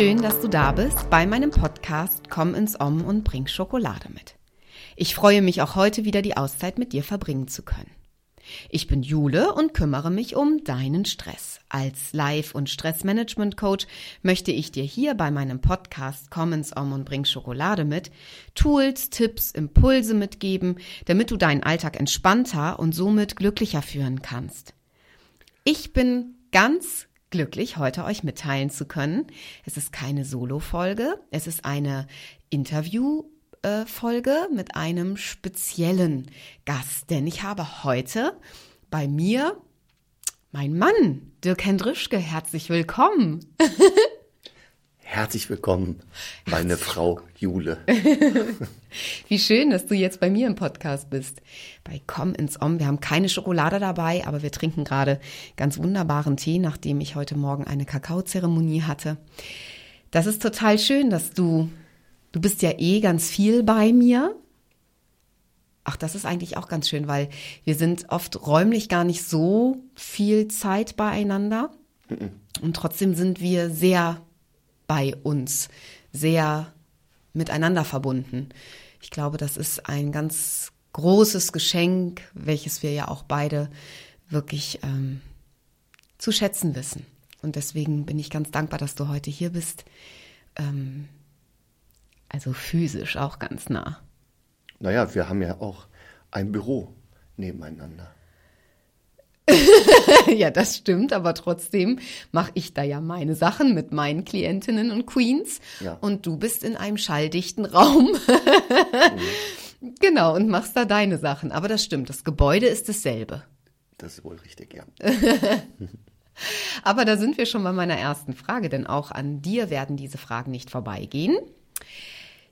schön, dass du da bist bei meinem Podcast Komm ins Om und bring Schokolade mit. Ich freue mich auch heute wieder die Auszeit mit dir verbringen zu können. Ich bin Jule und kümmere mich um deinen Stress. Als Live- und Stressmanagement-Coach möchte ich dir hier bei meinem Podcast Komm ins Om und bring Schokolade mit Tools, Tipps, Impulse mitgeben, damit du deinen Alltag entspannter und somit glücklicher führen kannst. Ich bin ganz glücklich, heute euch mitteilen zu können. Es ist keine Solo-Folge, es ist eine Interview-Folge mit einem speziellen Gast, denn ich habe heute bei mir mein Mann, Dirk Hendrischke. Herzlich willkommen. Herzlich willkommen, meine Frau Jule. Wie schön, dass du jetzt bei mir im Podcast bist. Bei Komm ins Om. Wir haben keine Schokolade dabei, aber wir trinken gerade ganz wunderbaren Tee, nachdem ich heute Morgen eine Kakaozeremonie hatte. Das ist total schön, dass du, du bist ja eh ganz viel bei mir. Ach, das ist eigentlich auch ganz schön, weil wir sind oft räumlich gar nicht so viel Zeit beieinander. Und trotzdem sind wir sehr bei uns, sehr miteinander verbunden. Ich glaube, das ist ein ganz großes Geschenk, welches wir ja auch beide wirklich ähm, zu schätzen wissen. Und deswegen bin ich ganz dankbar, dass du heute hier bist. Ähm, also physisch auch ganz nah. Naja, wir haben ja auch ein Büro nebeneinander. ja, das stimmt, aber trotzdem mache ich da ja meine Sachen mit meinen Klientinnen und Queens. Ja. Und du bist in einem schalldichten Raum. mhm. Genau, und machst da deine Sachen. Aber das stimmt, das Gebäude ist dasselbe. Das ist wohl richtig, ja. aber da sind wir schon bei meiner ersten Frage, denn auch an dir werden diese Fragen nicht vorbeigehen.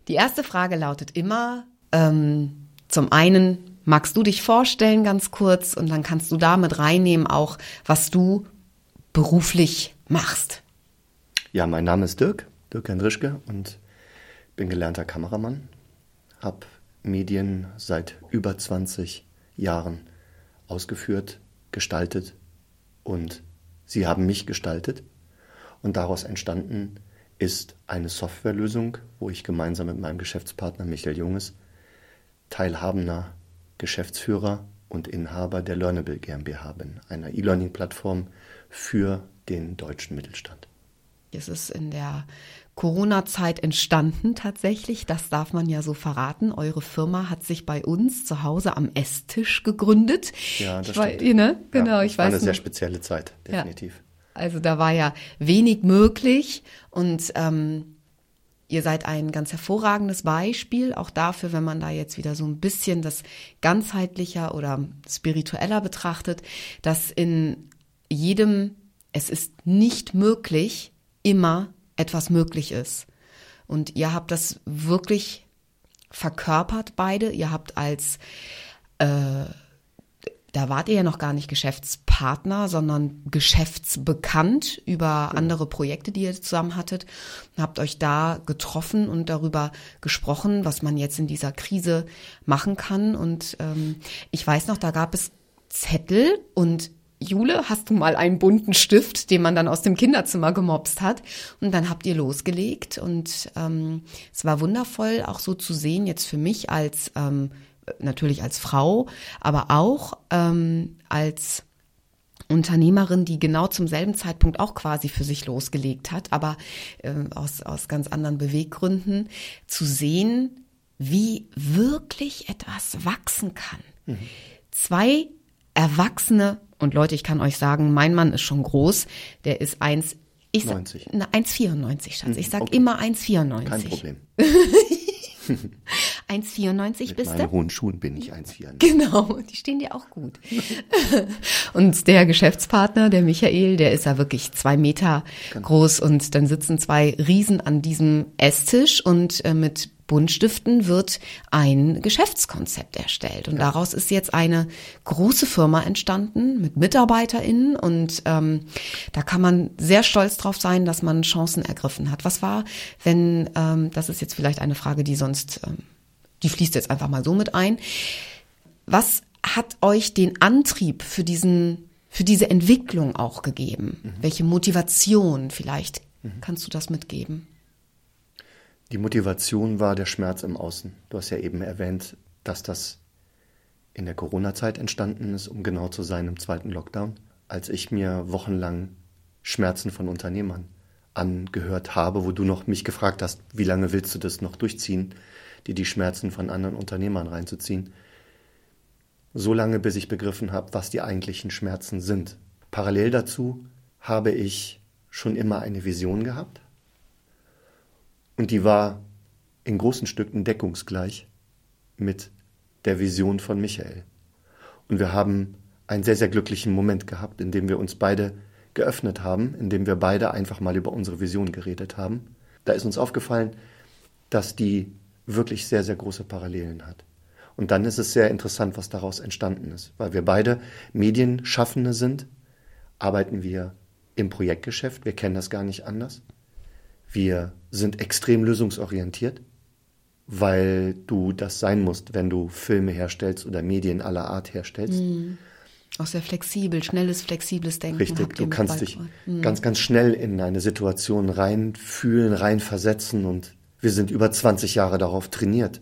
Die erste Frage lautet immer, ähm, zum einen, Magst du dich vorstellen ganz kurz und dann kannst du damit reinnehmen auch, was du beruflich machst? Ja, mein Name ist Dirk, Dirk Hendrischke und bin gelernter Kameramann, habe Medien seit über 20 Jahren ausgeführt, gestaltet und sie haben mich gestaltet und daraus entstanden ist eine Softwarelösung, wo ich gemeinsam mit meinem Geschäftspartner Michael Junges teilhabender Geschäftsführer und Inhaber der Learnable GmbH bin, einer E-Learning-Plattform für den deutschen Mittelstand. Es ist in der Corona-Zeit entstanden tatsächlich, das darf man ja so verraten. Eure Firma hat sich bei uns zu Hause am Esstisch gegründet. Ja, das ich stimmt. War, ne? Genau, ja, ich das war weiß. eine sehr spezielle Zeit, definitiv. Ja. Also da war ja wenig möglich und ähm, Ihr seid ein ganz hervorragendes Beispiel, auch dafür, wenn man da jetzt wieder so ein bisschen das ganzheitlicher oder spiritueller betrachtet, dass in jedem, es ist nicht möglich, immer etwas möglich ist. Und ihr habt das wirklich verkörpert beide. Ihr habt als äh, da wart ihr ja noch gar nicht Geschäftspartner, sondern geschäftsbekannt über andere Projekte, die ihr zusammen hattet. Habt euch da getroffen und darüber gesprochen, was man jetzt in dieser Krise machen kann. Und ähm, ich weiß noch, da gab es Zettel und Jule, hast du mal einen bunten Stift, den man dann aus dem Kinderzimmer gemobst hat? Und dann habt ihr losgelegt und ähm, es war wundervoll, auch so zu sehen, jetzt für mich als ähm, natürlich als Frau, aber auch ähm, als Unternehmerin, die genau zum selben Zeitpunkt auch quasi für sich losgelegt hat, aber äh, aus, aus ganz anderen Beweggründen, zu sehen, wie wirklich etwas wachsen kann. Mhm. Zwei Erwachsene, und Leute, ich kann euch sagen, mein Mann ist schon groß, der ist 1, ich sag, 1,94, Schatz. Ich sag okay. immer 1,94. Kein Problem. 1,94 bist du? Mit hohen Schuhen bin ich 1,94. Genau, die stehen dir auch gut. und der Geschäftspartner, der Michael, der ist ja wirklich zwei Meter genau. groß und dann sitzen zwei Riesen an diesem Esstisch und äh, mit Buntstiften wird ein Geschäftskonzept erstellt. Und daraus ist jetzt eine große Firma entstanden mit MitarbeiterInnen. Und ähm, da kann man sehr stolz drauf sein, dass man Chancen ergriffen hat. Was war, wenn, ähm, das ist jetzt vielleicht eine Frage, die sonst, ähm, die fließt jetzt einfach mal so mit ein. Was hat euch den Antrieb für diesen, für diese Entwicklung auch gegeben? Mhm. Welche Motivation vielleicht Mhm. Kannst du das mitgeben? Die Motivation war der Schmerz im Außen. Du hast ja eben erwähnt, dass das in der Corona-Zeit entstanden ist, um genau zu sein im zweiten Lockdown, als ich mir wochenlang Schmerzen von Unternehmern angehört habe, wo du noch mich gefragt hast, wie lange willst du das noch durchziehen, dir die Schmerzen von anderen Unternehmern reinzuziehen. So lange, bis ich begriffen habe, was die eigentlichen Schmerzen sind. Parallel dazu habe ich schon immer eine Vision gehabt und die war in großen Stücken deckungsgleich mit der Vision von Michael. Und wir haben einen sehr, sehr glücklichen Moment gehabt, in dem wir uns beide geöffnet haben, in dem wir beide einfach mal über unsere Vision geredet haben. Da ist uns aufgefallen, dass die wirklich sehr, sehr große Parallelen hat. Und dann ist es sehr interessant, was daraus entstanden ist. Weil wir beide Medienschaffende sind, arbeiten wir im Projektgeschäft. Wir kennen das gar nicht anders. Wir sind extrem lösungsorientiert, weil du das sein musst, wenn du Filme herstellst oder Medien aller Art herstellst. Mhm. Auch sehr flexibel, schnelles, flexibles Denken. Richtig, du kannst dich mhm. ganz, ganz schnell in eine Situation reinfühlen, reinversetzen und wir sind über 20 Jahre darauf trainiert,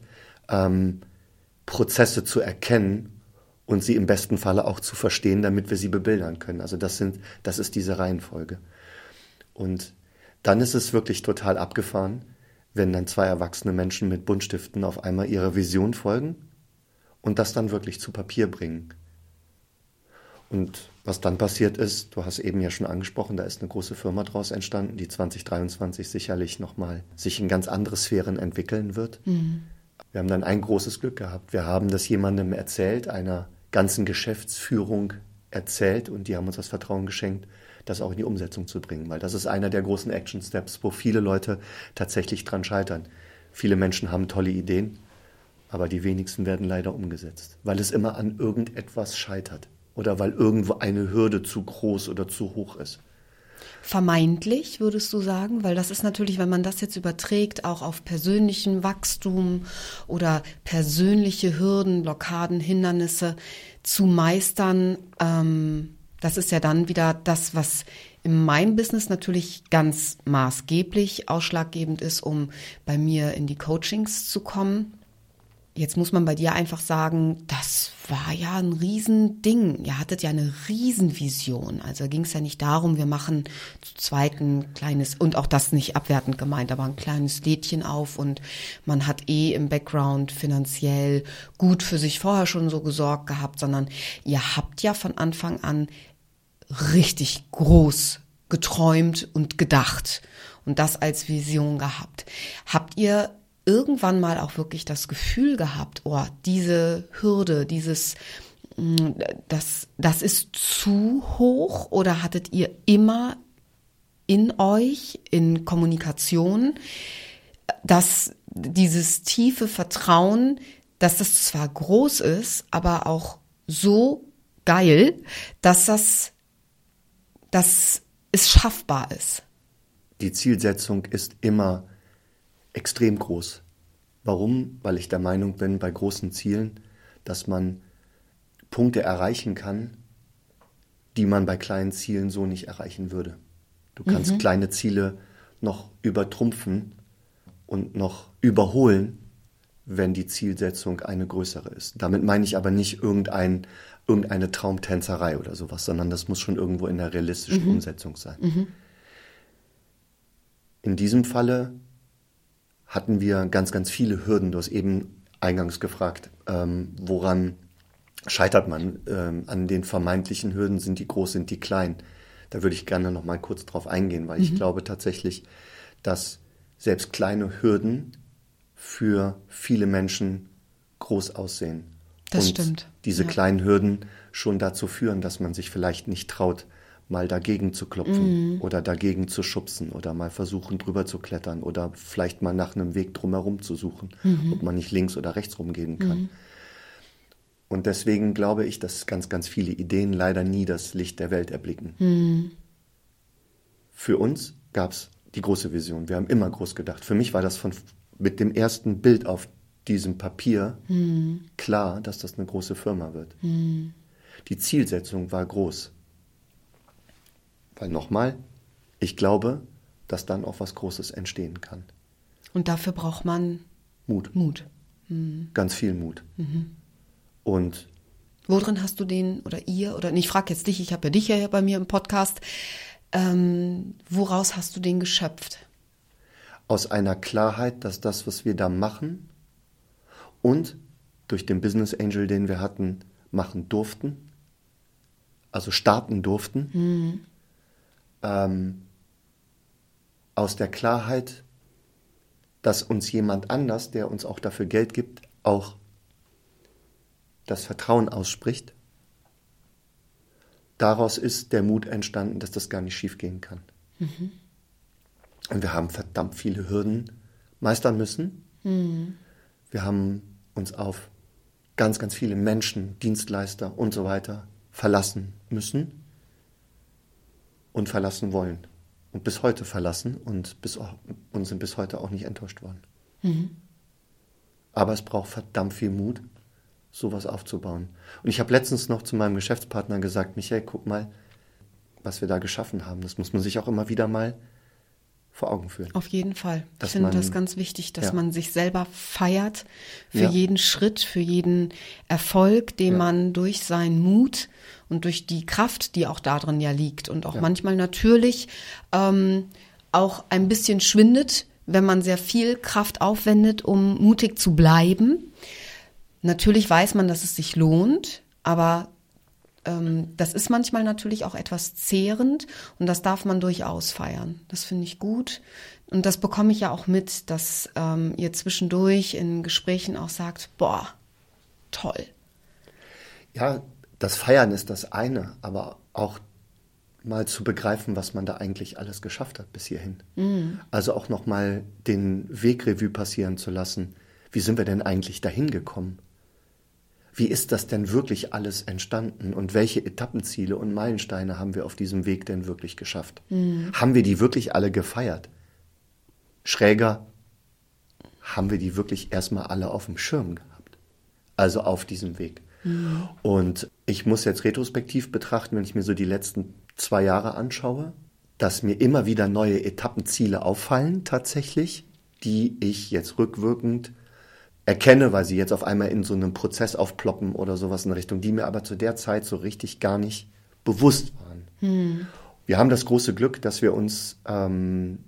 ähm, Prozesse zu erkennen und sie im besten Falle auch zu verstehen, damit wir sie bebildern können. Also das sind, das ist diese Reihenfolge. Und dann ist es wirklich total abgefahren, wenn dann zwei erwachsene Menschen mit Buntstiften auf einmal ihrer Vision folgen und das dann wirklich zu Papier bringen. Und was dann passiert ist, du hast eben ja schon angesprochen, da ist eine große Firma draus entstanden, die 2023 sicherlich nochmal sich in ganz andere Sphären entwickeln wird. Mhm. Wir haben dann ein großes Glück gehabt. Wir haben das jemandem erzählt, einer ganzen Geschäftsführung erzählt und die haben uns das Vertrauen geschenkt, das auch in die Umsetzung zu bringen, weil das ist einer der großen Action Steps, wo viele Leute tatsächlich dran scheitern. Viele Menschen haben tolle Ideen, aber die wenigsten werden leider umgesetzt, weil es immer an irgendetwas scheitert oder weil irgendwo eine Hürde zu groß oder zu hoch ist. Vermeintlich, würdest du sagen? Weil das ist natürlich, wenn man das jetzt überträgt, auch auf persönlichen Wachstum oder persönliche Hürden, Blockaden, Hindernisse zu meistern, ähm, das ist ja dann wieder das, was in meinem Business natürlich ganz maßgeblich ausschlaggebend ist, um bei mir in die Coachings zu kommen. Jetzt muss man bei dir einfach sagen, das war ja ein Riesending. Ihr hattet ja eine Riesenvision. Also ging es ja nicht darum, wir machen zu zweit ein kleines, und auch das nicht abwertend gemeint, aber ein kleines Lädchen auf und man hat eh im Background finanziell gut für sich vorher schon so gesorgt gehabt, sondern ihr habt ja von Anfang an richtig groß geträumt und gedacht und das als Vision gehabt. Habt ihr irgendwann mal auch wirklich das Gefühl gehabt, oh, diese Hürde, dieses, mm, das, das ist zu hoch oder hattet ihr immer in euch, in Kommunikation, dass dieses tiefe Vertrauen, dass das zwar groß ist, aber auch so geil, dass das, dass es schaffbar ist. Die Zielsetzung ist immer extrem groß. Warum? Weil ich der Meinung bin, bei großen Zielen, dass man Punkte erreichen kann, die man bei kleinen Zielen so nicht erreichen würde. Du kannst mhm. kleine Ziele noch übertrumpfen und noch überholen, wenn die Zielsetzung eine größere ist. Damit meine ich aber nicht irgendein, irgendeine Traumtänzerei oder sowas, sondern das muss schon irgendwo in der realistischen mhm. Umsetzung sein. Mhm. In diesem Falle hatten wir ganz, ganz viele Hürden. Du hast eben eingangs gefragt, ähm, woran scheitert man? Ähm, an den vermeintlichen Hürden sind die groß, sind die klein? Da würde ich gerne noch mal kurz drauf eingehen, weil mhm. ich glaube tatsächlich, dass selbst kleine Hürden für viele Menschen groß aussehen. Das und stimmt. diese ja. kleinen Hürden schon dazu führen, dass man sich vielleicht nicht traut, mal dagegen zu klopfen mhm. oder dagegen zu schubsen oder mal versuchen drüber zu klettern oder vielleicht mal nach einem Weg drumherum zu suchen, mhm. ob man nicht links oder rechts rumgehen kann. Mhm. Und deswegen glaube ich, dass ganz, ganz viele Ideen leider nie das Licht der Welt erblicken. Mhm. Für uns gab es die große Vision. Wir haben immer groß gedacht. Für mich war das von, mit dem ersten Bild auf diesem Papier mhm. klar, dass das eine große Firma wird. Mhm. Die Zielsetzung war groß. Weil nochmal, ich glaube, dass dann auch was Großes entstehen kann. Und dafür braucht man Mut. Mut. Ganz viel Mut. Und Worin hast du den oder ihr oder ich frage jetzt dich, ich habe ja dich ja bei mir im Podcast. Ähm, woraus hast du den geschöpft? aus einer Klarheit, dass das, was wir da machen und durch den Business Angel, den wir hatten, machen durften, also starten durften, ähm, aus der Klarheit, dass uns jemand anders, der uns auch dafür Geld gibt, auch das Vertrauen ausspricht. Daraus ist der Mut entstanden, dass das gar nicht schiefgehen kann. Und wir haben verdammt viele Hürden meistern müssen. Wir haben uns auf ganz, ganz viele Menschen, Dienstleister und so weiter verlassen müssen und verlassen wollen. Und bis heute verlassen und, bis, und sind bis heute auch nicht enttäuscht worden. Aber es braucht verdammt viel Mut, sowas aufzubauen. Und ich habe letztens noch zu meinem Geschäftspartner gesagt, Michael, guck mal, was wir da geschaffen haben. Das muss man sich auch immer wieder mal vor Augen führen. Auf jeden Fall. Dass ich finde man- das ganz wichtig, dass Ja. man sich selber feiert für Ja. jeden Schritt, für jeden Erfolg, den Ja. man durch seinen Mut und durch die Kraft, die auch darin ja liegt und auch Ja. manchmal natürlich ähm, auch ein bisschen schwindet, wenn man sehr viel Kraft aufwendet, um mutig zu bleiben. Natürlich weiß man, dass es sich lohnt, aber ähm, das ist manchmal natürlich auch etwas zehrend und das darf man durchaus feiern. Das finde ich gut. Und das bekomme ich ja auch mit, dass ähm, ihr zwischendurch in Gesprächen auch sagt, boah, toll. Ja, das Feiern ist das eine, aber auch mal zu begreifen, was man da eigentlich alles geschafft hat bis hierhin. Also auch noch mal den Wegrevue passieren zu lassen. Wie sind wir denn eigentlich dahin gekommen? Wie ist das denn wirklich alles entstanden und welche Etappenziele und Meilensteine haben wir auf diesem Weg denn wirklich geschafft? Haben wir die wirklich alle gefeiert? Schräger, haben wir die wirklich erstmal alle auf dem Schirm gehabt? Also auf diesem Weg. Und ich muss jetzt retrospektiv betrachten, wenn ich mir so die letzten zwei Jahre anschaue, dass mir immer wieder neue Etappenziele auffallen tatsächlich, die ich jetzt rückwirkend erkenne, weil sie jetzt auf einmal in so einem Prozess aufploppen oder sowas in Richtung, die mir aber zu der Zeit so richtig gar nicht bewusst waren. Wir haben das große Glück, dass wir uns ähm,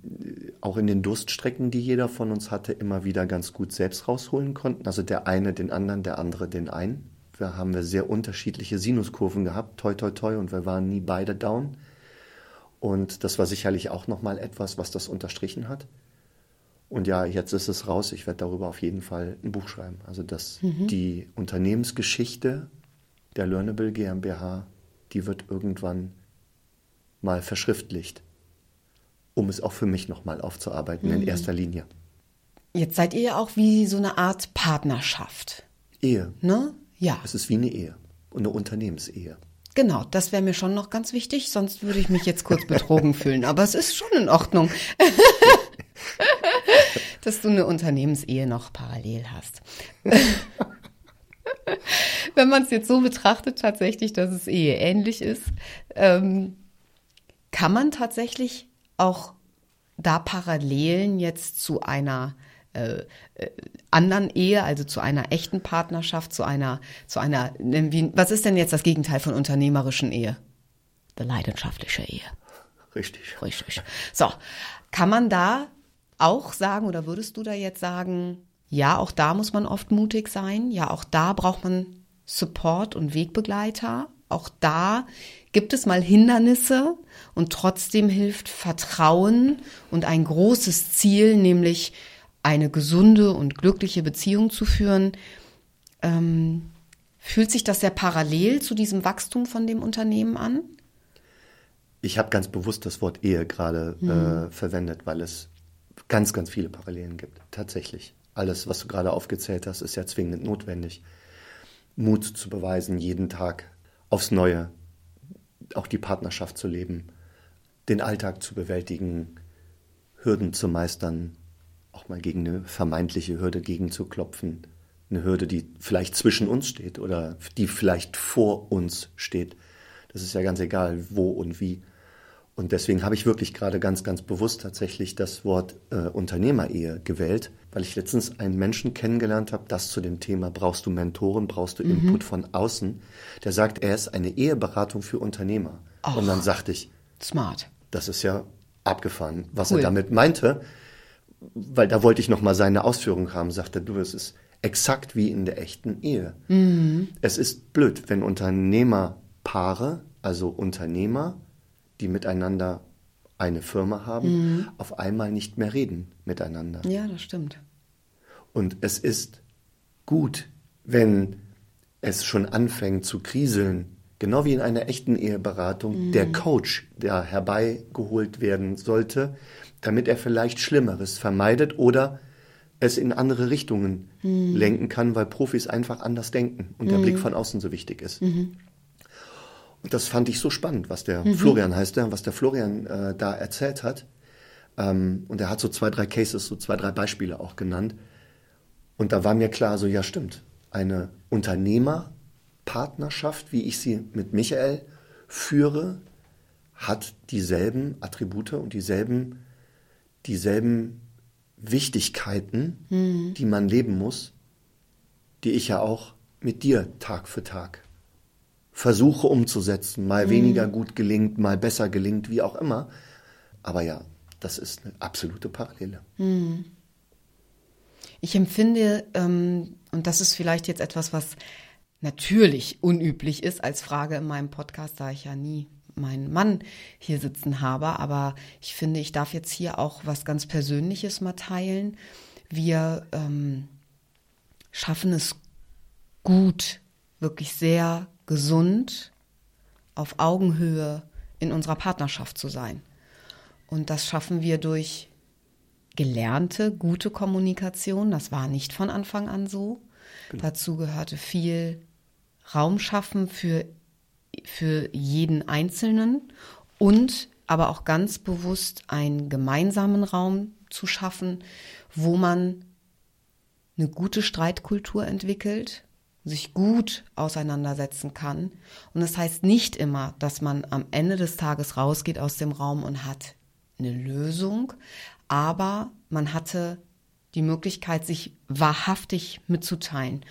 auch in den Durststrecken, die jeder von uns hatte, immer wieder ganz gut selbst rausholen konnten. Also der eine den anderen, der andere den einen. Wir haben wir sehr unterschiedliche Sinuskurven gehabt, toi toi toi, und wir waren nie beide down. Und das war sicherlich auch nochmal etwas, was das unterstrichen hat. Und ja, jetzt ist es raus. Ich werde darüber auf jeden Fall ein Buch schreiben. Also dass die Unternehmensgeschichte der Learnable GmbH, die wird irgendwann mal verschriftlicht, um es auch für mich nochmal aufzuarbeiten in erster Linie. Jetzt seid ihr ja auch wie so eine Art Partnerschaft. Ehe. Ne? Ja, Es ist wie eine Ehe. Und eine Unternehmensehe. genau. Das wäre mir schon noch ganz wichtig, sonst würde ich mich jetzt kurz betrogen fühlen. Aber es ist schon in Ordnung, dass du eine Unternehmensehe noch parallel hast. Wenn man es jetzt so betrachtet, tatsächlich, dass es Ehe ähnlich ist, ähm, kann man tatsächlich auch da Parallelen jetzt zu einer äh, äh, anderen Ehe, also zu einer echten Partnerschaft, zu einer, zu einer, wie, was ist denn jetzt das Gegenteil von unternehmerischen Ehe? Die leidenschaftliche Ehe. Richtig. Richtig. So, kann man da auch sagen oder würdest du da jetzt sagen, ja, auch da muss man oft mutig sein, ja, auch da braucht man Support und Wegbegleiter, auch da gibt es mal Hindernisse und trotzdem hilft Vertrauen und ein großes Ziel, nämlich eine gesunde und glückliche Beziehung zu führen. Ähm, fühlt sich das sehr parallel zu diesem Wachstum von dem Unternehmen an? Ich habe ganz bewusst das Wort Ehe gerade äh, verwendet, weil es ganz, ganz viele Parallelen gibt. Tatsächlich. Alles, was du gerade aufgezählt hast, ist ja zwingend notwendig. Mut zu beweisen, jeden Tag aufs Neue, auch die Partnerschaft zu leben, den Alltag zu bewältigen, Hürden zu meistern, auch mal gegen eine vermeintliche Hürde gegenzuklopfen. Eine Hürde, die vielleicht zwischen uns steht oder die vielleicht vor uns steht. Das ist ja ganz egal, wo und wie. Und deswegen habe ich wirklich gerade ganz, ganz bewusst tatsächlich das Wort äh, Unternehmerehe gewählt, weil ich letztens einen Menschen kennengelernt habe, das zu dem Thema brauchst du Mentoren, brauchst du mhm. Input von außen, der sagt, er ist eine Eheberatung für Unternehmer. Och, Und dann sagte ich, smart. Das ist ja abgefahren, was cool. er damit meinte, weil da wollte ich noch mal seine Ausführung haben, sagte du, es ist exakt wie in der echten Ehe. Mhm. Es ist blöd, wenn Unternehmerpaare, also Unternehmer, die miteinander eine Firma haben, mhm. auf einmal nicht mehr reden miteinander. Ja, das stimmt. Und es ist gut, wenn es schon anfängt zu kriseln, genau wie in einer echten Eheberatung, mhm. der Coach, der herbeigeholt werden sollte, damit er vielleicht Schlimmeres vermeidet oder es in andere Richtungen mhm. lenken kann, weil Profis einfach anders denken und der Blick mhm. von außen so wichtig ist. Mhm. Und das fand ich so spannend, was der mhm. Florian heißt, der, was der Florian äh, da erzählt hat. Ähm, und er hat so zwei, drei Cases, so zwei, drei Beispiele auch genannt. Und da war mir klar, so ja stimmt, eine Unternehmerpartnerschaft, wie ich sie mit Michael führe, hat dieselben Attribute und dieselben, dieselben Wichtigkeiten, mhm. die man leben muss, die ich ja auch mit dir Tag für Tag versuche umzusetzen. Mal mhm. weniger gut gelingt, mal besser gelingt, wie auch immer. Aber ja, das ist eine absolute Parallele. Mhm. Ich empfinde, ähm, und das ist vielleicht jetzt etwas, was natürlich unüblich ist als Frage in meinem Podcast, da ich ja nie meinen Mann hier sitzen habe, aber ich finde, ich darf jetzt hier auch was ganz Persönliches mal teilen. Wir ähm, schaffen es gut, wirklich sehr gesund, auf Augenhöhe in unserer Partnerschaft zu sein. Und das schaffen wir durch gelernte, gute Kommunikation. Das war nicht von Anfang an so. Genau. Dazu gehörte viel Raum schaffen für, für jeden Einzelnen und aber auch ganz bewusst einen gemeinsamen Raum zu schaffen, wo man eine gute Streitkultur entwickelt, sich gut auseinandersetzen kann. Und das heißt nicht immer, dass man am Ende des Tages rausgeht aus dem Raum und hat eine Lösung, aber man hatte die Möglichkeit, sich wahrhaftig mitzuteilen.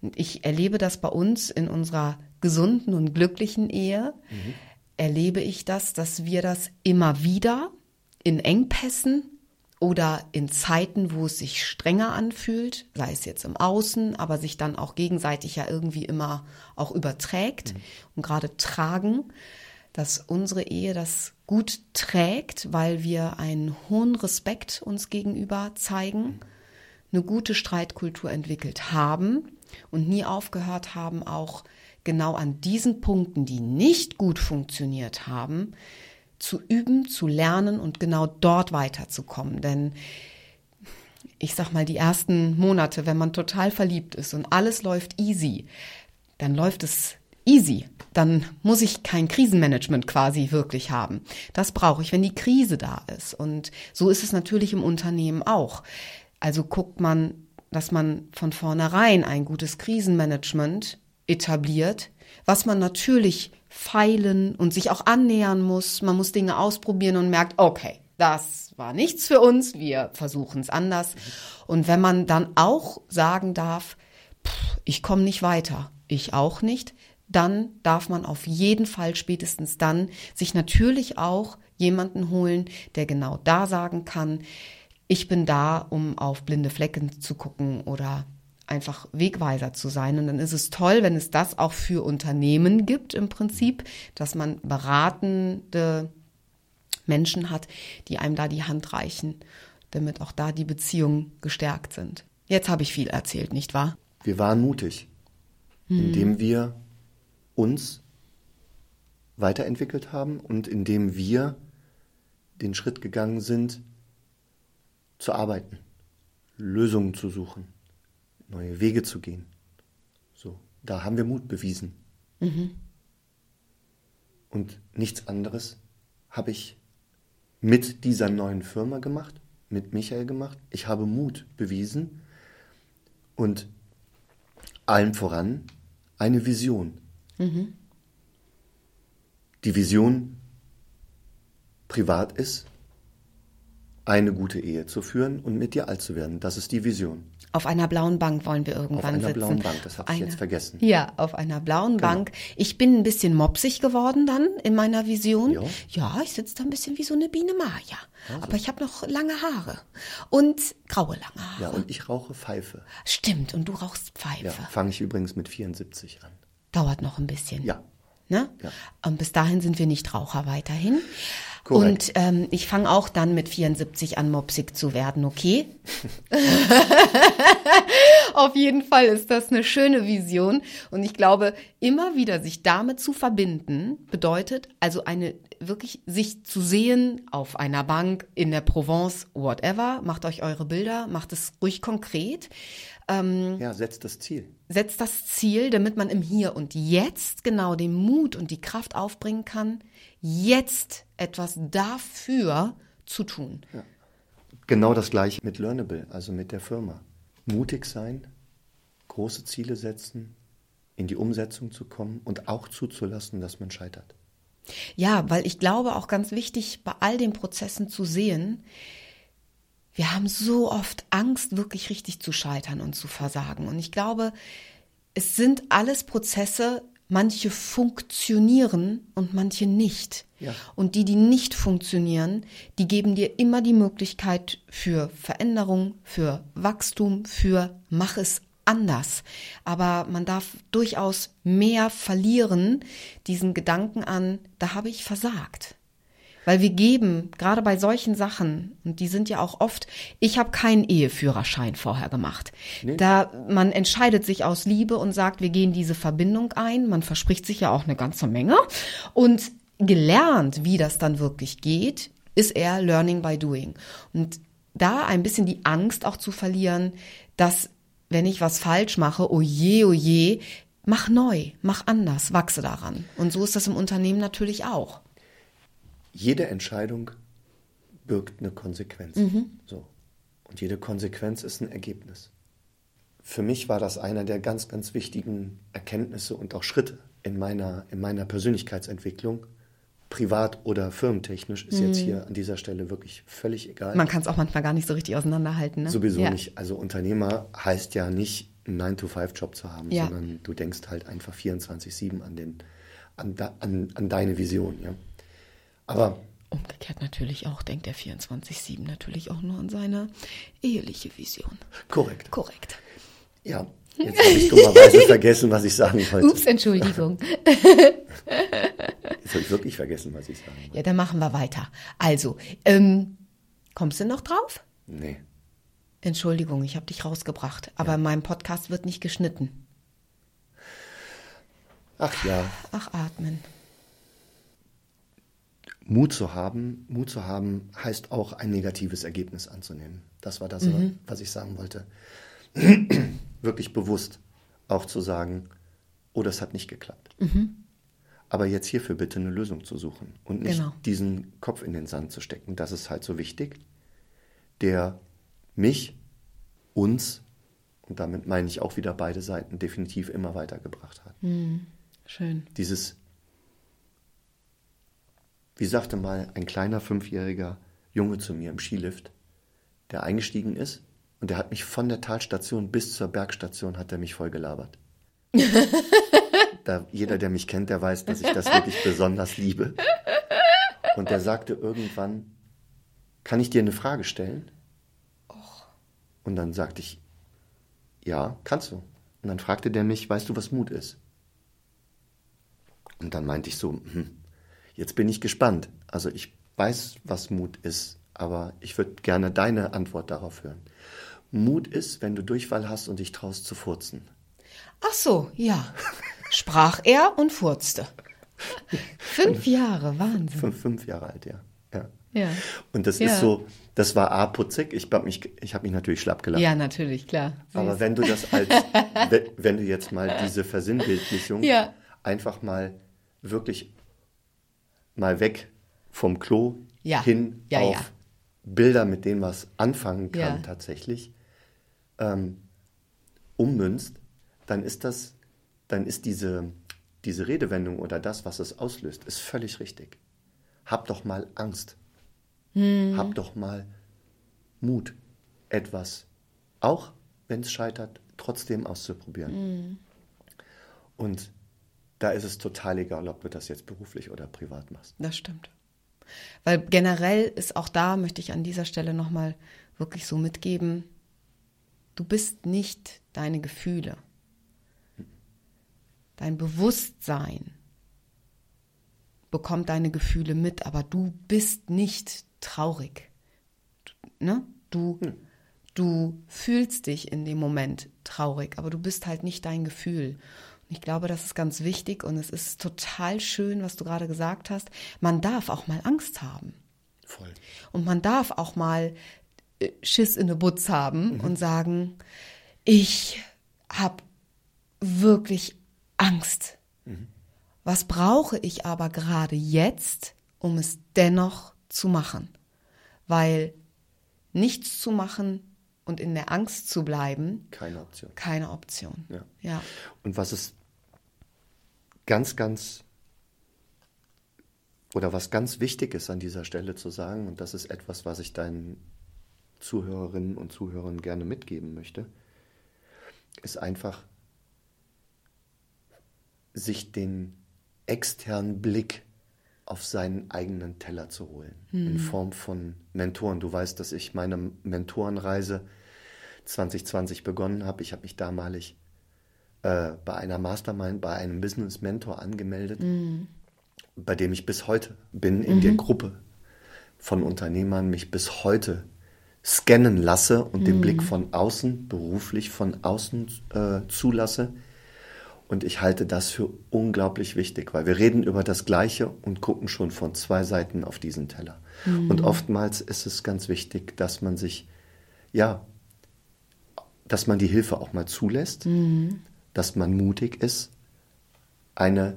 Und ich erlebe das bei uns in unserer gesunden und glücklichen Ehe. Mhm. Erlebe ich das, dass wir das immer wieder in Engpässen oder in Zeiten, wo es sich strenger anfühlt, sei es jetzt im Außen, aber sich dann auch gegenseitig ja irgendwie immer auch überträgt mhm. und gerade tragen, dass unsere Ehe das gut trägt, weil wir einen hohen Respekt uns gegenüber zeigen, eine gute Streitkultur entwickelt haben und nie aufgehört haben, auch genau an diesen Punkten, die nicht gut funktioniert haben, zu üben, zu lernen und genau dort weiterzukommen. Denn ich sag mal, die ersten Monate, wenn man total verliebt ist und alles läuft easy, dann läuft es easy. Dann muss ich kein Krisenmanagement quasi wirklich haben. Das brauche ich, wenn die Krise da ist. Und so ist es natürlich im Unternehmen auch. Also guckt man, dass man von vornherein ein gutes Krisenmanagement etabliert, was man natürlich feilen und sich auch annähern muss. Man muss Dinge ausprobieren und merkt, okay, das war nichts für uns, wir versuchen es anders. Und wenn man dann auch sagen darf, pff, ich komme nicht weiter, ich auch nicht, dann darf man auf jeden Fall spätestens dann sich natürlich auch jemanden holen, der genau da sagen kann, ich bin da, um auf blinde Flecken zu gucken oder einfach Wegweiser zu sein. Und dann ist es toll, wenn es das auch für Unternehmen gibt im Prinzip, dass man beratende Menschen hat, die einem da die Hand reichen, damit auch da die Beziehungen gestärkt sind. Jetzt habe ich viel erzählt, nicht wahr? Wir waren mutig, hm. indem wir uns weiterentwickelt haben und indem wir den Schritt gegangen sind, zu arbeiten, Lösungen zu suchen neue Wege zu gehen. So, da haben wir Mut bewiesen. Mhm. Und nichts anderes habe ich mit dieser neuen Firma gemacht, mit Michael gemacht. Ich habe Mut bewiesen und allem voran eine Vision. Mhm. Die Vision, privat ist, eine gute Ehe zu führen und mit dir alt zu werden. Das ist die Vision. Auf einer blauen Bank wollen wir irgendwann Auf einer sitzen. blauen Bank, das habe ich jetzt vergessen. Ja, auf einer blauen Genau. Bank. Ich bin ein bisschen mopsig geworden dann in meiner Vision. Ja. Ja, ich sitze da ein bisschen wie so eine Biene Maya. Aber ich habe noch lange Haare und graue lange Haare. Ja, und ich rauche Pfeife. Stimmt, und du rauchst Pfeife. Ja, fange ich übrigens mit 74 an. Dauert noch ein bisschen. Ja. Ne? Ja. Und bis dahin sind wir nicht Raucher weiterhin. Korrekt. Und ähm, ich fange auch dann mit 74 an, mopsig zu werden, okay? Auf jeden Fall ist das eine schöne Vision. Und ich glaube, immer wieder sich damit zu verbinden, bedeutet also eine wirklich sich zu sehen auf einer Bank, in der Provence, whatever. Macht euch eure Bilder, macht es ruhig konkret. Ja, setzt das Ziel. setzt das Ziel, damit man im Hier und Jetzt genau den Mut und die Kraft aufbringen kann, jetzt etwas dafür zu tun. Genau das gleiche mit Learnable, also mit der Firma. Mutig sein, große Ziele setzen, in die Umsetzung zu kommen und auch zuzulassen, dass man scheitert. Ja, weil ich glaube auch ganz wichtig, bei all den Prozessen zu sehen, wir haben so oft Angst, wirklich richtig zu scheitern und zu versagen. Und ich glaube, es sind alles Prozesse, manche funktionieren und manche nicht. Ja. Und die, die nicht funktionieren, die geben dir immer die Möglichkeit für Veränderung, für Wachstum, für mach es anders. Aber man darf durchaus mehr verlieren, diesen Gedanken an, da habe ich versagt. Weil wir geben, gerade bei solchen Sachen, und die sind ja auch oft, ich habe keinen Eheführerschein vorher gemacht. Da man entscheidet sich aus Liebe und sagt, wir gehen diese Verbindung ein. Man verspricht sich ja auch eine ganze Menge. Und gelernt, wie das dann wirklich geht, ist eher Learning by Doing. Und da ein bisschen die Angst auch zu verlieren, dass wenn ich was falsch mache, oh je, oh je, mach neu, mach anders, wachse daran. Und so ist das im Unternehmen natürlich auch. Jede Entscheidung birgt eine Konsequenz. So. Und jede Konsequenz ist ein Ergebnis. Für mich war das einer der ganz, ganz wichtigen Erkenntnisse und auch Schritte in meiner, in meiner Persönlichkeitsentwicklung. Privat oder firmentechnisch ist jetzt hier an dieser Stelle wirklich völlig egal. Man kann es auch manchmal gar nicht so richtig auseinanderhalten. Ne? Sowieso ja. nicht. Also Unternehmer heißt ja nicht, einen 9-to-5-Job zu haben, Ja. sondern du denkst halt einfach 24-7 an, den, an, an, an deine Vision. Ja? Aber Umgekehrt natürlich auch, denkt der 24-7 natürlich auch nur an seine eheliche Vision. korrekt. Korrekt. Ja, jetzt habe ich dummerweise vergessen, was ich sagen wollte. Ups, Entschuldigung. Jetzt habe ich wirklich vergessen, was ich sagen wollte. Ja, dann machen wir weiter. Also, ähm, kommst du noch drauf? Nee. Entschuldigung, ich habe dich rausgebracht. Aber in meinem Podcast wird nicht geschnitten. Ach ja, Ach, atmen. Mut zu haben, Mut zu haben heißt auch ein negatives Ergebnis anzunehmen. Das war das, Mhm. was ich sagen wollte. Wirklich bewusst auch zu sagen, oh, das hat nicht geklappt. Aber jetzt hierfür bitte eine Lösung zu suchen und nicht Genau. diesen Kopf in den Sand zu stecken. Das ist halt so wichtig, der mich, uns, und damit meine ich auch wieder beide Seiten, definitiv immer weitergebracht hat. Schön. Dieses, wie sagte mal ein kleiner fünfjähriger Junge zu mir im Skilift, der eingestiegen ist und der hat mich von der Talstation bis zur Bergstation hat er mich voll gelabert. da, jeder, der mich kennt, der weiß, dass ich das wirklich besonders liebe. Und der sagte irgendwann, kann ich dir eine Frage stellen? Und dann sagte ich, ja, kannst du. Und dann fragte der mich, weißt du, was Mut ist? Und dann meinte ich so, hm, jetzt bin ich gespannt. Also ich weiß, was Mut ist, aber ich würde gerne deine Antwort darauf hören. Mut ist, wenn du Durchfall hast und dich traust zu furzen. Ach so, ja. Sprach er und furzte. Fünf Jahre, Wahnsinn. Fünf, fünf Jahre alt, ja. ja. Ja. Und das Ja. ist so, das war A, putzig. Ich habe mich, ich hab mich natürlich schlapp gelacht. Ja, natürlich, klar. Aber Süß. wenn du das als, we- wenn du jetzt mal diese Versinnbildlichung Ja. einfach mal wirklich mal weg vom Klo Ja. hin Ja, auf ja. Bilder, mit denen was anfangen kann tatsächlich, ähm, ummünzt, dann ist das, dann ist diese, diese Redewendung oder das, was es auslöst, ist völlig richtig. hab doch mal Angst. Hab doch mal Mut, etwas, auch wenn es scheitert, trotzdem auszuprobieren. Und da ist es total egal, ob du das jetzt beruflich oder privat machst. Das stimmt. Weil generell ist auch da, möchte ich an dieser Stelle nochmal wirklich so mitgeben, du bist nicht deine Gefühle. Dein Bewusstsein bekommt deine Gefühle mit, aber du bist nicht traurig. Ne? Du, Hm. du fühlst dich in dem Moment traurig, aber du bist halt nicht dein Gefühl. Ich glaube, das ist ganz wichtig und es ist total schön, was du gerade gesagt hast. Man darf auch mal Angst haben. Voll. Und man darf auch mal äh, Schiss in der Butz haben und sagen, ich habe wirklich Angst. Was brauche ich aber gerade jetzt, um es dennoch zu machen? Weil nichts zu machen und in der Angst zu bleiben, Keine Option. keine Option. Ja. ja. Und was ist ganz, ganz oder was ganz wichtig ist an dieser Stelle zu sagen, und das ist etwas, was ich deinen Zuhörerinnen und Zuhörern gerne mitgeben möchte, ist einfach, sich den externen Blick auf seinen eigenen Teller zu holen, in Form von Mentoren. Du weißt, dass ich meine Mentorenreise 2020 begonnen habe. Ich habe mich damalig äh, bei einer Mastermind, bei einem Business Mentor angemeldet, bei dem ich bis heute bin, in der Gruppe von Unternehmern, mich bis heute scannen lasse und den Blick von außen, beruflich von außen äh, zulasse. Und ich halte das für unglaublich wichtig, weil wir reden über das Gleiche und gucken schon von zwei Seiten auf diesen Teller. Und oftmals ist es ganz wichtig, dass man sich, ja, dass man die Hilfe auch mal zulässt, dass man mutig ist, eine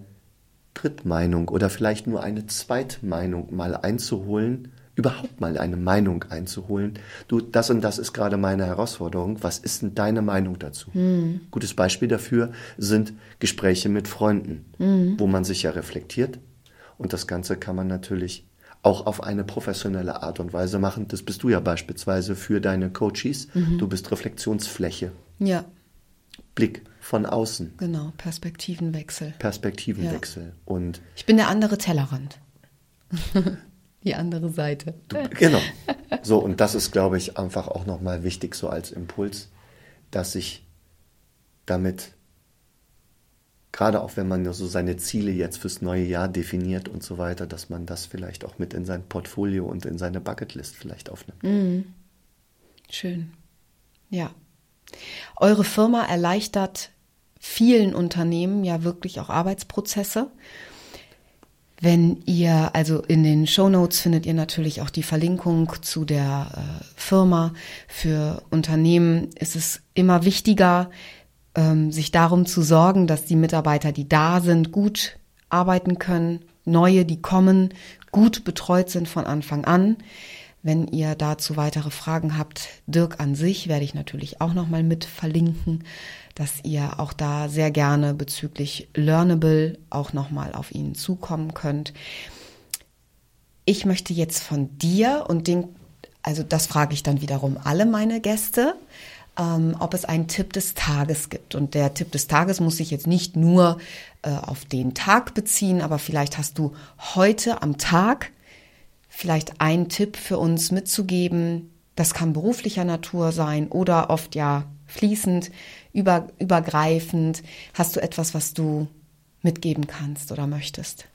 Drittmeinung oder vielleicht nur eine Zweitmeinung mal einzuholen, überhaupt mal eine Meinung einzuholen. Du, das und das ist gerade meine Herausforderung. Was ist denn deine Meinung dazu? Gutes Beispiel dafür sind Gespräche mit Freunden, wo man sich ja reflektiert. Und das Ganze kann man natürlich auch auf eine professionelle Art und Weise machen. Das bist du ja beispielsweise für deine Coaches. Du bist Reflexionsfläche, Ja, Blick von außen, genau. Perspektivenwechsel. Perspektivenwechsel. Und Ich bin der andere Tellerrand. Die andere Seite. Du, genau. So, und das ist, glaube ich, einfach auch nochmal wichtig, so als Impuls, dass sich damit, gerade auch wenn man so seine Ziele jetzt fürs neue Jahr definiert und so weiter, dass man das vielleicht auch mit in sein Portfolio und in seine Bucketlist vielleicht aufnimmt. Schön. Ja. Eure Firma erleichtert vielen Unternehmen ja wirklich auch Arbeitsprozesse. Wenn ihr, also in den Show Notes findet ihr natürlich auch die Verlinkung zu der äh, Firma. Für Unternehmen ist es immer wichtiger, ähm, sich darum zu sorgen, dass die Mitarbeiter, die da sind, gut arbeiten können, neue, die kommen, gut betreut sind von Anfang an. Wenn ihr dazu weitere Fragen habt, Dirk an sich werde ich natürlich auch nochmal mit verlinken, dass ihr auch da sehr gerne bezüglich Learnable auch nochmal auf ihn zukommen könnt. Ich möchte jetzt von dir und den, also das frage ich dann wiederum alle meine Gäste, ähm, ob es einen Tipp des Tages gibt. Und der Tipp des Tages muss sich jetzt nicht nur äh, auf den Tag beziehen, aber vielleicht hast du heute am Tag vielleicht einen Tipp für uns mitzugeben. Das kann beruflicher Natur sein oder oft ja fließend, über, übergreifend. Hast du etwas, was du mitgeben kannst oder möchtest?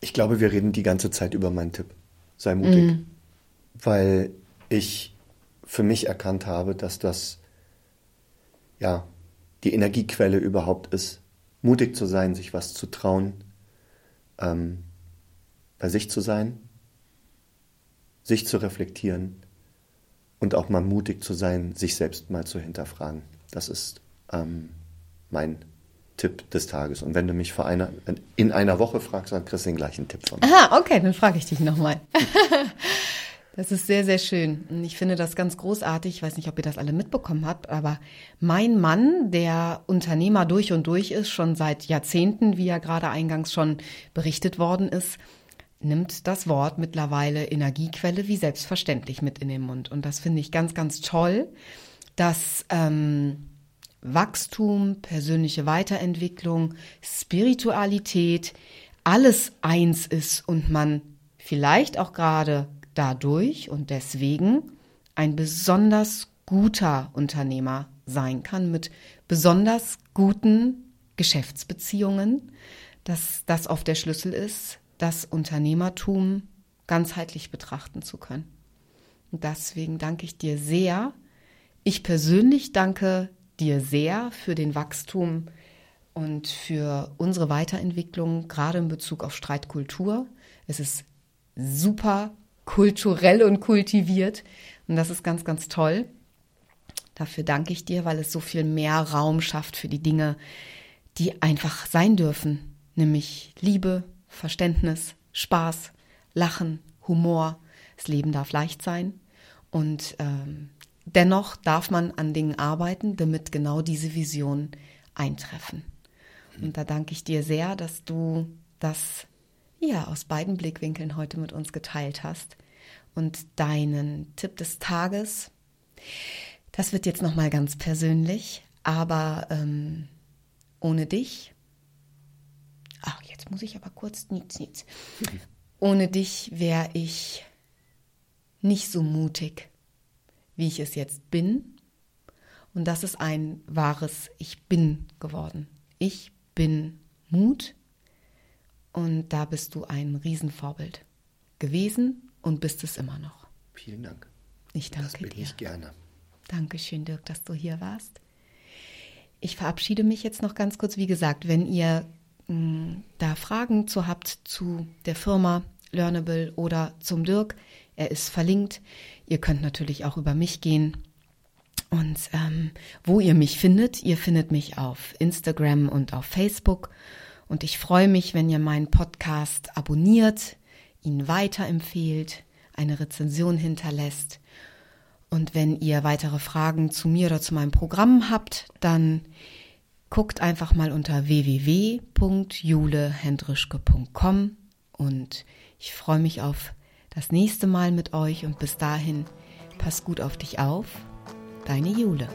Ich glaube, wir reden die ganze Zeit über meinen Tipp. Sei mutig. Weil ich für mich erkannt habe, dass das ja die Energiequelle überhaupt ist, mutig zu sein, sich was zu trauen, ähm, bei sich zu sein, sich zu reflektieren und auch mal mutig zu sein, sich selbst mal zu hinterfragen. Das ist ähm, mein Tipp des Tages. Und wenn du mich vor einer, in einer Woche fragst, dann kriegst du den gleichen Tipp von mir. Aha, okay, dann frage ich dich nochmal. Das ist sehr, sehr schön. Und ich finde das ganz großartig. Ich weiß nicht, ob ihr das alle mitbekommen habt, aber mein Mann, der Unternehmer durch und durch ist, schon seit Jahrzehnten, wie ja gerade eingangs schon berichtet worden ist, nimmt das Wort mittlerweile Energiequelle wie selbstverständlich mit in den Mund. Und das finde ich ganz, ganz toll, dass ähm, Wachstum, persönliche Weiterentwicklung, Spiritualität, alles eins ist und man vielleicht auch gerade dadurch und deswegen ein besonders guter Unternehmer sein kann mit besonders guten Geschäftsbeziehungen, dass das oft der Schlüssel ist, das Unternehmertum ganzheitlich betrachten zu können. Und deswegen danke ich dir sehr. Ich persönlich danke dir sehr für den Wachstum und für unsere Weiterentwicklung, gerade in Bezug auf Streitkultur. Es ist super kulturell und kultiviert und das ist ganz, ganz toll. Dafür danke ich dir, weil es so viel mehr Raum schafft für die Dinge, die einfach sein dürfen, nämlich Liebe, Verständnis, Spaß, Lachen, Humor. Das Leben darf leicht sein und ähm, dennoch darf man an Dingen arbeiten, damit genau diese Visionen eintreffen. Und da danke ich dir sehr, dass du das ja aus beiden Blickwinkeln heute mit uns geteilt hast und deinen Tipp des Tages. Das wird jetzt noch mal ganz persönlich, aber ähm, ohne dich Ach, jetzt muss ich aber kurz niets, niets. Ohne dich wäre ich nicht so mutig, wie ich es jetzt bin. Und das ist ein wahres Ich bin geworden. Ich bin Mut. Und da bist du ein Riesenvorbild gewesen und bist es immer noch. Vielen Dank. Ich danke das bin dir. Ich gerne. Dankeschön, Dirk, dass du hier warst. Ich verabschiede mich jetzt noch ganz kurz. Wie gesagt, wenn ihr da Fragen zu habt zu der Firma Learnable oder zum Dirk, er ist verlinkt. Ihr könnt natürlich auch über mich gehen. Und ähm, wo ihr mich findet, ihr findet mich auf Instagram und auf Facebook. Und ich freue mich, wenn ihr meinen Podcast abonniert, ihn weiterempfehlt, eine Rezension hinterlässt. Und wenn ihr weitere Fragen zu mir oder zu meinem Programm habt, dann guckt einfach mal unter www.julehendrischke.com und ich freue mich auf das nächste Mal mit euch und bis dahin, pass gut auf dich auf, deine Jule.